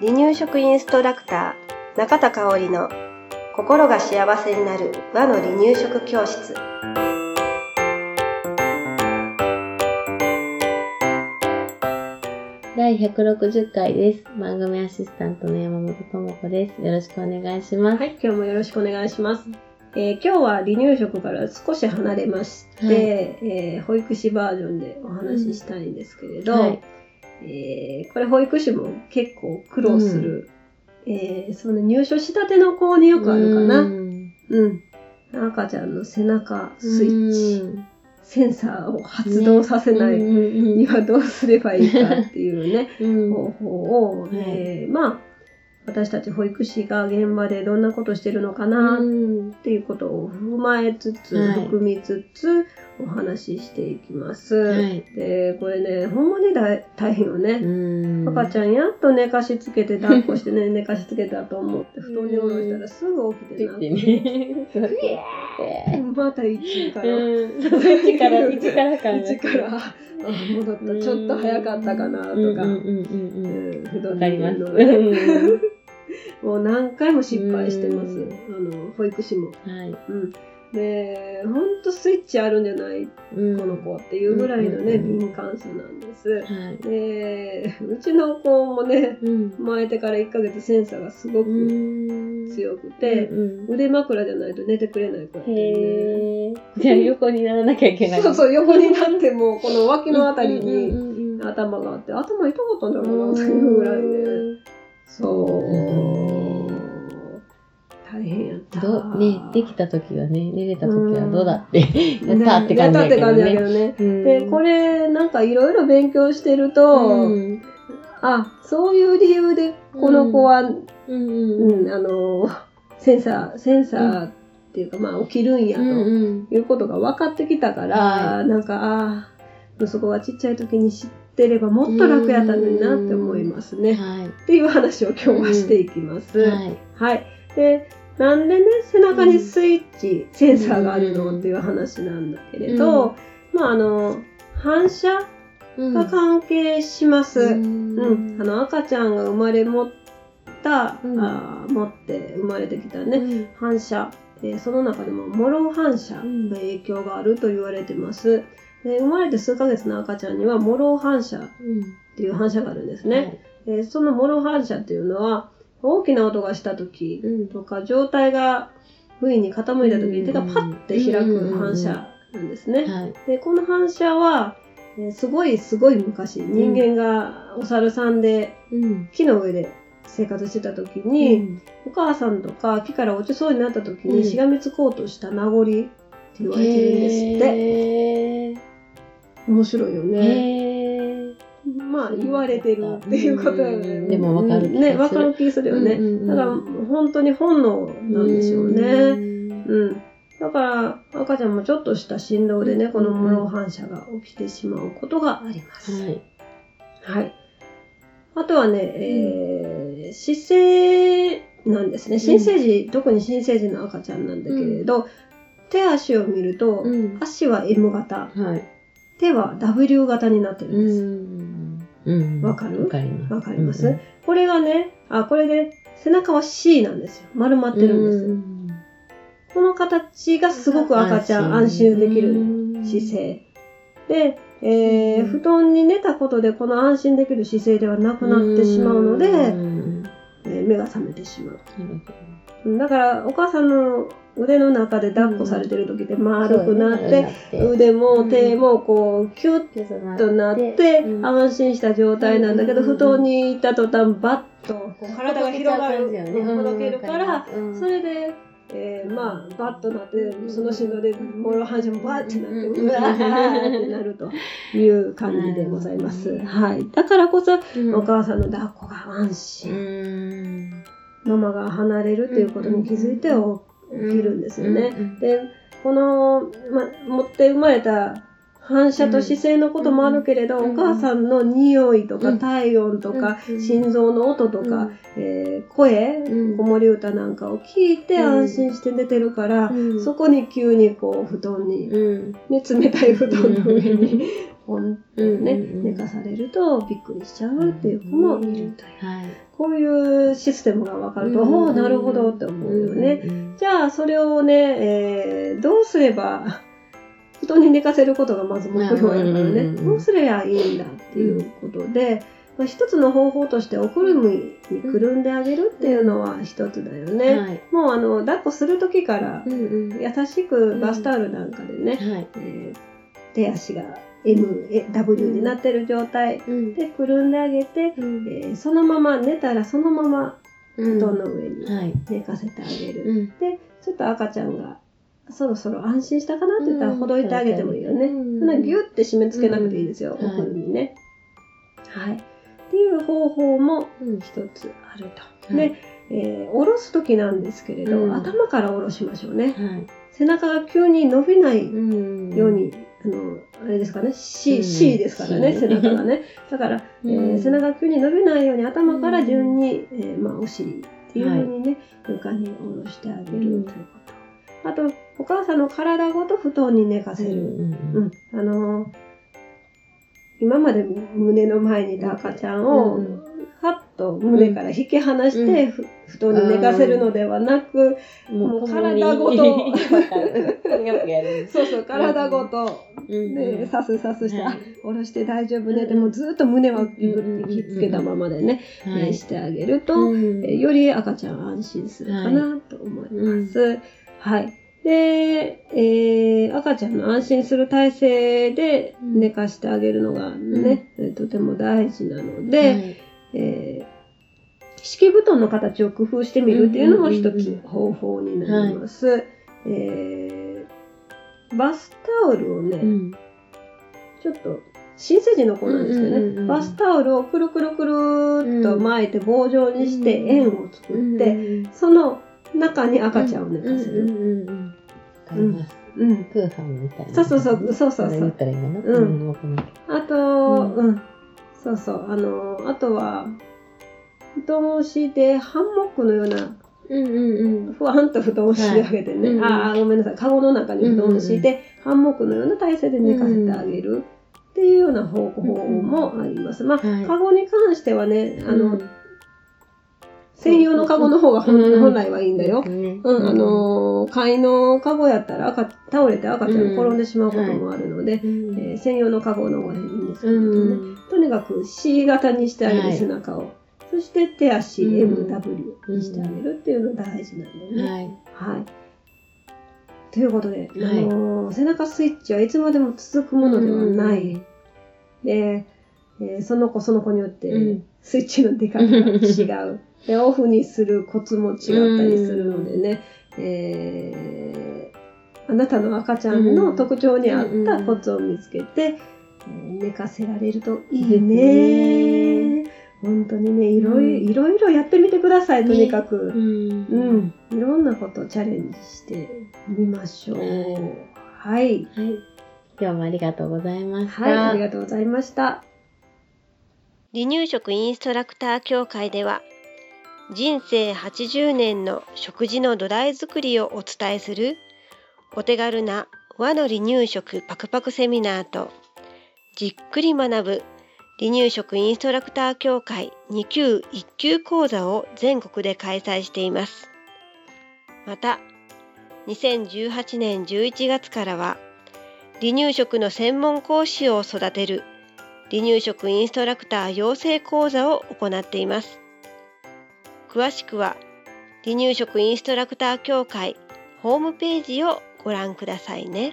離乳食インストラクター中田香織の心が幸せになる和の離乳食教室第160回です。番組アシスタントの山本智子です。よろしくお願いします。はい今日もよろしくお願いします、えー今日は離乳食から少し離れまして、はい。えー保育士バージョンでお話ししたいんですけれど、はい。えーこれ保育士も結構苦労する、えーその入所したての子によくあるかな。うん。うん。赤ちゃんの背中スイッチ、うん。センサーを発動させないうん。にはどうすればいいかっていうね、うん。方法を、はい。えーまあ、私たち保育士が現場でどんなことしてるのかなうんっていうことを踏まえつつ、はい含みつつお話ししていきます。はいで、これね、ほんまに大大変よね。うん赤ちゃんやっと寝かしつけて抱っこしてね、寝かしつけたと思って布団に下ろしたらすぐ起きてなって。ね。また一から。うん。一から、一からか一からあ戻った。ちょっと早かったかなとか。うんうんうん もう何回も失敗してます。うんあの、保育士も。はい。うん。で、ほんとスイッチあるんじゃない？うんこの子っていうぐらいのね、うん敏感さなんです。はい。で、うちの子もね、うん。生まれてから1ヶ月センサーがすごく強くて、うん腕枕じゃないと寝てくれない子やった。じゃあ横にならなきゃいけない。そうそう、横になっても、この脇のあたりうんにうんうんうん頭があって、頭痛かったんだろうな、というぐらいね。そう。大変やった。ね、できた時はね、寝れた時はどうだって、やねったって感じだけどね。どね。うんで、これ、なんかいろいろ勉強してると、うんあ、そういう理由でこの子は、うんううんん、あの、センサー、センサーっていうか、まあ、起きるんやと。うんいうことが分かってきたから、はなんか、ああ、息子がちっちゃい時に知ってればもっと楽やったのになって思いますね。はい。っていう話を今日はしていきます。はい。はい。で、なんでね、背中にスイッチ、センサーがあるのっていう話なんだけれど、まあ、あの、反射うんが関係します。ううん。あの、赤ちゃんが生まれ持った、うんあー持って生まれてきたね、うん反射、えーその中でもモロ反射の影響があると言われてます。で生まれて数ヶ月の赤ちゃんにはモロ反射っていう反射があるんですね。えーそのモロ反射っていうのは大きな音がした時うんとか状態が不意に傾いた時に手がパッて開く反射なんですね。はい。でこの反射は、えーすごいすごい昔人間がお猿さんでうん。木の上で生活してた時に、お母さんとか木から落ちそうになった時うんにしがみつこうとした名残って言われてるんですって。へー面白いよね。まあ言われてるっていうことだよね。うんでもわかるね、わかる気するよね。だから本当に本能なんでしょうね。うんうん。だから赤ちゃんもちょっとした振動でね、この無老反射が起きてしまうことがあります。はい。はい。あとはね、えー、姿勢なんですね。新生児、特に新生児の赤ちゃんなんだけれど、手足を見ると、うん足は M 型、はい。手は W 型になってるんうです。ん。うんわかる？わかります。わかります、これがね、あ、これで背中は C なんですよ。丸まってるんです。うんこの形がすごく赤ちゃん安心できる姿。勢。で、えーうん布団に寝たことでこの安心できる姿勢ではなくなってしまうので、目が覚めてしまう。だからお母さんの腕の中で抱っこされてる時って丸くなって、腕も手もこうキュッねとなってうん安心した状態なんだけど、うん。布団に行った途端バッと体が広がる、ほどけるから、うん。それで、えーまあバッとなってその振動でモロ反射もバッてなって、うわーってなるという感じでございます。はい。だからこそうんお母さんの抱っこが安う心。んママが離れるということに気づいて起きるんですよね。うんで、この、ま、持って生まれた反射と姿勢のこともあるけれど、お母さんの匂いとか体温とか、心臓の音とか、えー、声、子守歌なんかを聞いて安心して寝てるから、そこに急にこう布団に、ね、冷たい布団の上にポンってね、寝かされるとびっくりしちゃうっていう子もいるという。こういうシステムが分かると、おお、なるほどって思うよね。じゃあ、それをね、えー、どうすれば、布団に寝かせることがまず目標やからね、どうすればいいんだっていうことで、まあ、一つの方法としておくるみにくるんであげるっていうのは一つだよね。はい、もうあの抱っこする時から優しくバスタオルなんかでね、うん。はい、えー、手足が M、W になってる状態でくるんであげて、うん、えー、そのまま寝たらそのまま布団の上に寝かせてあげる。でちょっと赤ちゃんがそろそろ安心したかなって言ったらほどいてあげてもいいよね。うん、そギュッて締め付けなくていいですよ、おくるみね。はい。っていう方法も一つあると。で、えー、下ろす時なんですけれど、うん、頭から下ろしましょうね。はい、背中が急に伸びないように、あの、あれですかね、C、C ですからね、背中がね。だから、えー、背中が急に伸びないように頭から順に、えー、まあ、お尻っていうふうにね、床に下ろしてあげるということ。あと、お母さんの体ごと布団に寝かせる。うん、あのー、今まで胸の前にいた赤ちゃんを、はっと胸から引き離して、布団に寝かせるのではなく、もう体ごと、そうそう、体ごと、ね、さすさすして、あ、下ろして大丈夫ね。でもずっと胸はグッて引っつけたままでね、してあげると、より赤ちゃん安心するかなと思います。はい。で、えー、赤ちゃんの安心する体勢で寝かしてあげるのがね、うん、とても大事なので、はい、えー、敷布団の形を工夫してみるっていうのも一つ方法になります。はい、えー、バスタオルをね、うん、ちょっと新生児の子なんですけどね、バスタオルをくるくるくるっと巻いて棒状にして円を作って、その中に赤ちゃんを寝かせる。うんうん。プーみたいな。そうそうそう、そうそうそう。言ったらいいかな。うん。あと、うん。そうそう。あの、あとは、布団を敷いて、ハンモックのような、うんうんうん、ふわんと布団を敷いてあげてね、はい、ああ、ごめんなさい、カゴの中に布団を敷いて、ハンモックのような体勢で寝かせてあげるっていうような方法もあります。まあ、はい、カゴに関してはね、あの、専用のカゴの方が本来はいいんだよ。うん、あのー、飼いのカゴやったら赤、倒れて赤ちゃん転んでしまうこともあるので、うんえー、専用のカゴの方がいいんですけどね。とにかく C 型にしてあげる背中を。そして手足 MW にしてあげるっていうのが大事なんだよね。はい。はい。ということで、あのー、背中スイッチはいつまでも続くものではない。で、えー、その子その子によって、スイッチの出方が違う。でオフにするコツも違ったりするのでね、えー、あなたの赤ちゃんの特徴に合ったコツを見つけて、寝かせられるといいね。本当にね、いろいろ、いろいろやってみてください、とにかく。うん。いろんなことをチャレンジしてみましょう。はい。はい。今日もありがとうございました。はい、ありがとうございました。離乳食インストラクター協会では、人生80年の食事の土台作りをお伝えするお手軽な和の離乳食パクパクセミナーとじっくり学ぶ離乳食インストラクター協会2級1級講座を全国で開催しています。また、2018年11月からは離乳食の専門講師を育てる離乳食インストラクター養成講座を行っています。詳しくは離乳食インストラクター協会ホームページをご覧くださいね。